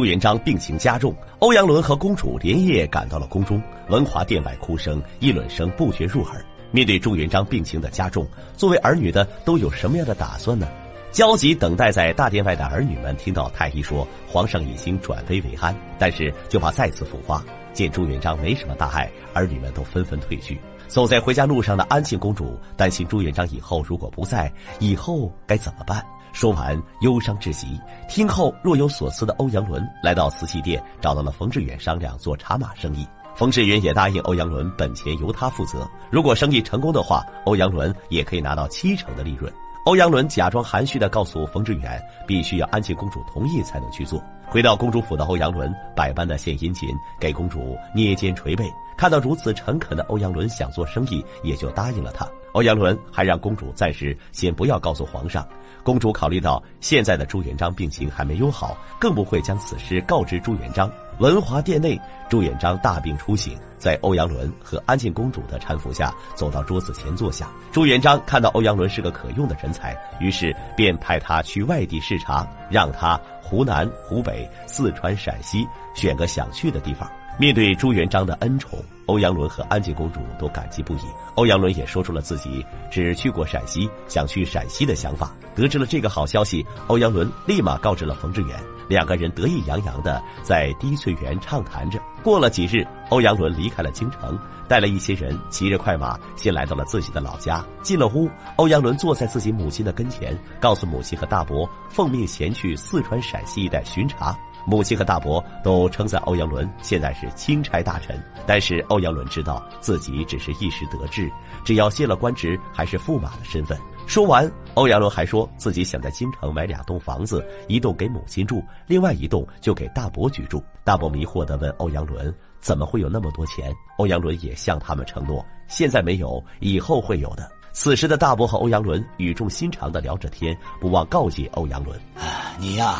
朱元璋病情加重，欧阳伦和公主连夜赶到了宫中。文华殿外哭声、议论声不绝入耳。面对朱元璋病情的加重，作为儿女的都有什么样的打算呢？焦急等待在大殿外的儿女们听到太医说皇上已经转危为安，但是就怕再次复发。见朱元璋没什么大碍，儿女们都纷纷退去。走在回家路上的安庆公主担心朱元璋以后如果不在，以后该怎么办？说完，忧伤至极。听后若有所思的欧阳伦来到瓷器店，找到了冯志远商量做茶马生意。冯志远也答应欧阳伦，本钱由他负责。如果生意成功的话，欧阳伦也可以拿到七成的利润。欧阳伦假装含蓄地告诉冯志远，必须要安庆公主同意才能去做。回到公主府的欧阳伦，百般的献殷勤，给公主捏肩捶背。看到如此诚恳的欧阳伦想做生意，也就答应了他。欧阳伦还让公主暂时先不要告诉皇上。公主考虑到现在的朱元璋病情还没有好，更不会将此事告知朱元璋。文华殿内，朱元璋大病初醒，在欧阳伦和安庆公主的搀扶下，走到桌子前坐下。朱元璋看到欧阳伦是个可用的人才，于是便派他去外地视察，让他湖南、湖北、四川、陕西选个想去的地方。面对朱元璋的恩宠，欧阳伦和安庆公主都感激不已。欧阳伦也说出了自己只去过陕西，想去陕西的想法。得知了这个好消息，欧阳伦立马告知了冯志远，两个人得意洋洋的在滴翠园畅谈着。过了几日，欧阳伦离开了京城，带了一些人，骑着快马，先来到了自己的老家。进了屋，欧阳伦坐在自己母亲的跟前，告诉母亲和大伯，奉命前去四川、陕西一带巡查。母亲和大伯都称赞欧阳伦现在是钦差大臣，但是欧阳伦知道自己只是一时得志，只要卸了官职，还是驸马的身份。说完，欧阳伦还说自己想在京城买两栋房子，一栋给母亲住，另外一栋就给大伯居住。大伯迷惑地问欧阳伦：“怎么会有那么多钱？”欧阳伦也向他们承诺：“现在没有，以后会有的。”此时的大伯和欧阳伦语重心长地聊着天，不忘告诫欧阳伦：“啊你呀。”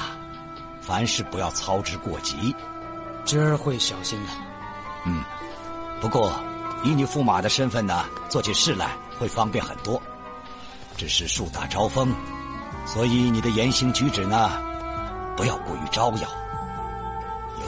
凡事不要操之过急，侄儿会小心的。嗯，不过以你驸马的身份呢，做起事来会方便很多。只是树大招风，所以你的言行举止呢，不要过于招摇，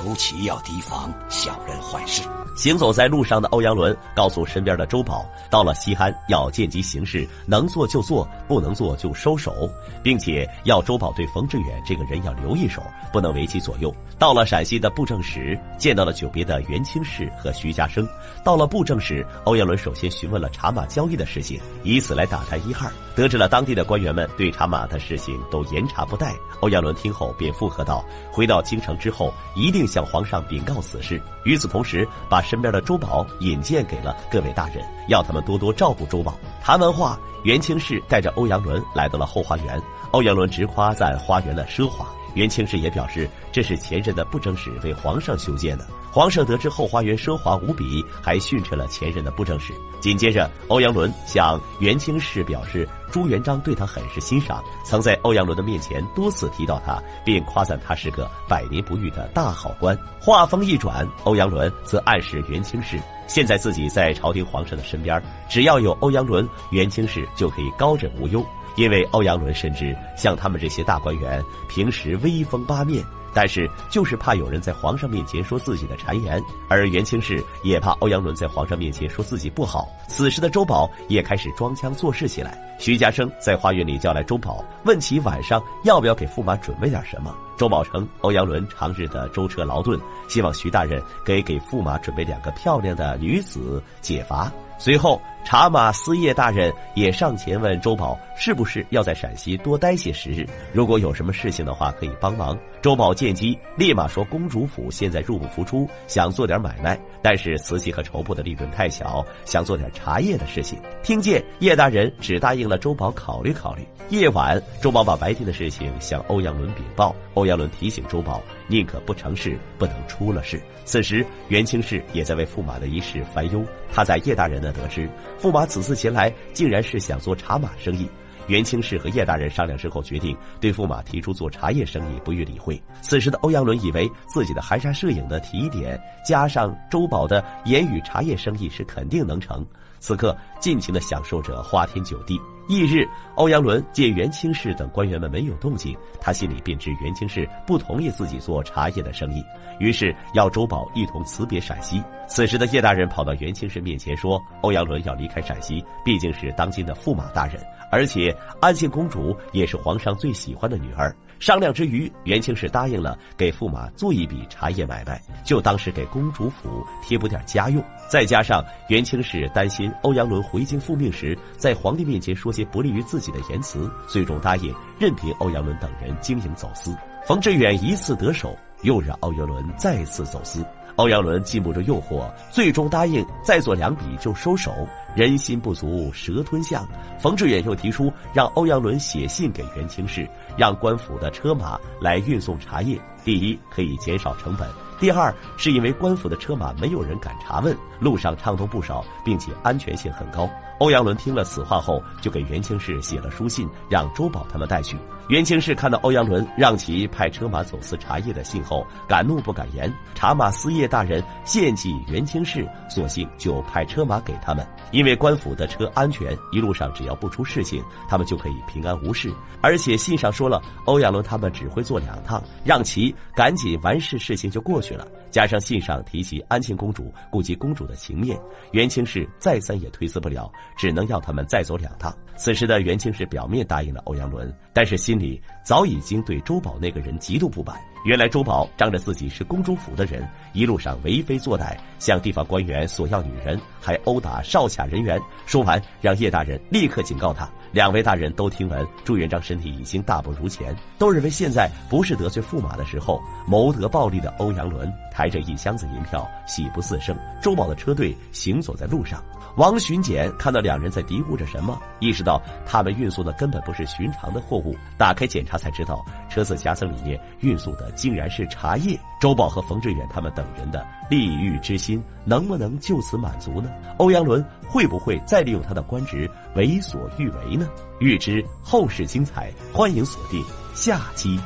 尤其要提防小人坏事。行走在路上的欧阳伦告诉身边的周宝，到了西安要见机行事，能做就做，不能做就收手，并且要周宝对冯志远这个人要留一手，不能为其左右。到了陕西的布政使，见到了久别的元清氏和徐家生。到了布政使，欧阳伦首先询问了茶马交易的事情，以此来打探一二。得知了当地的官员们对茶马的事情都严查不贷，欧阳伦听后便附和道：“回到京城之后，一定向皇上禀告此事。”与此同时，把身边的珠宝引荐给了各位大人，要他们多多照顾珠宝。谈完话，袁清氏带着欧阳伦来到了后花园，欧阳伦直夸赞花园的奢华。元清氏也表示，这是前任的布政使为皇上修建的。皇上得知后花园奢华无比，还训斥了前任的布政使。紧接着，欧阳伦向元清氏表示，朱元璋对他很是欣赏，曾在欧阳伦的面前多次提到他，并夸赞他是个百年不遇的大好官。话锋一转，欧阳伦则暗示元清氏，现在自己在朝廷皇上的身边，只要有欧阳伦，元清氏就可以高枕无忧。因为欧阳伦深知，像他们这些大官员，平时威风八面。但是，就是怕有人在皇上面前说自己的谗言，而袁清氏也怕欧阳伦在皇上面前说自己不好。此时的周宝也开始装腔作势起来。徐家生在花园里叫来周宝，问其晚上要不要给驸马准备点什么。周宝称欧阳伦长日的舟车劳顿，希望徐大人可以给驸马准备两个漂亮的女子解乏。随后，茶马司业大人也上前问周宝，是不是要在陕西多待些时日？如果有什么事情的话，可以帮忙。周宝见机，立马说：“公主府现在入不敷出，想做点买卖，但是瓷器和绸布的利润太小，想做点茶叶的事情。”听见叶大人只答应了周宝考虑考虑。夜晚，周宝把白天的事情向欧阳伦禀报，欧阳伦提醒周宝，宁可不成事，不能出了事。此时，袁清氏也在为驸马的一事烦忧。他在叶大人那得知，驸马此次前来，竟然是想做茶马生意。袁清氏和叶大人商量之后，决定对驸马提出做茶叶生意不予理会。此时的欧阳伦以为自己的含沙射影的提点，加上周宝的言语，茶叶生意是肯定能成。此刻尽情的享受着花天酒地。翌日，欧阳伦见元清氏等官员们没有动静，他心里便知元清氏不同意自己做茶叶的生意，于是要周宝一同辞别陕西。此时的叶大人跑到元清氏面前说：“欧阳伦要离开陕西，毕竟是当今的驸马大人，而且安庆公主也是皇上最喜欢的女儿。”商量之余，元清氏答应了给驸马做一笔茶叶买卖，就当是给公主府贴补点家用。再加上元清氏担心欧阳伦回京复命时，在皇帝面前说些不利于自己的言辞，最终答应任凭欧阳伦等人经营走私。冯志远一次得手，又让欧阳伦再次走私。欧阳伦禁不住诱惑，最终答应再做两笔就收手。人心不足蛇吞象，冯志远又提出让欧阳伦写信给袁清氏，让官府的车马来运送茶叶。第一，可以减少成本；第二，是因为官府的车马没有人敢查问，路上畅通不少，并且安全性很高。欧阳伦听了此话后，就给袁清氏写了书信，让周宝他们带去。袁清氏看到欧阳伦让其派车马走私茶叶的信后，敢怒不敢言。茶马司业大人献计元清氏，索性就派车马给他们，因因为官府的车安全，一路上只要不出事情，他们就可以平安无事。而且信上说了，欧阳伦他们只会坐两趟，让其赶紧完事，事情就过去了。加上信上提及安庆公主，顾及公主的情面，元清氏再三也推辞不了，只能要他们再走两趟。此时的元清氏表面答应了欧阳伦，但是心里早已经对周宝那个人极度不满。原来周宝仗着自己是公主府的人，一路上为非作歹，向地方官员索要女人，还殴打哨卡人员。说完，让叶大人立刻警告他。两位大人都听闻朱元璋身体已经大不如前，都认为现在不是得罪驸马的时候。谋得暴利的欧阳伦抬着一箱子银票，喜不自胜。周宝的车队行走在路上。王巡检看到两人在嘀咕着什么，意识到他们运送的根本不是寻常的货物，打开检查才知道车子夹层里面运送的竟然是茶叶。周宝和冯志远他们等人的利欲之心能不能就此满足呢？欧阳伦会不会再利用他的官职为所欲为呢呢？欲知后事精彩，欢迎锁定下期。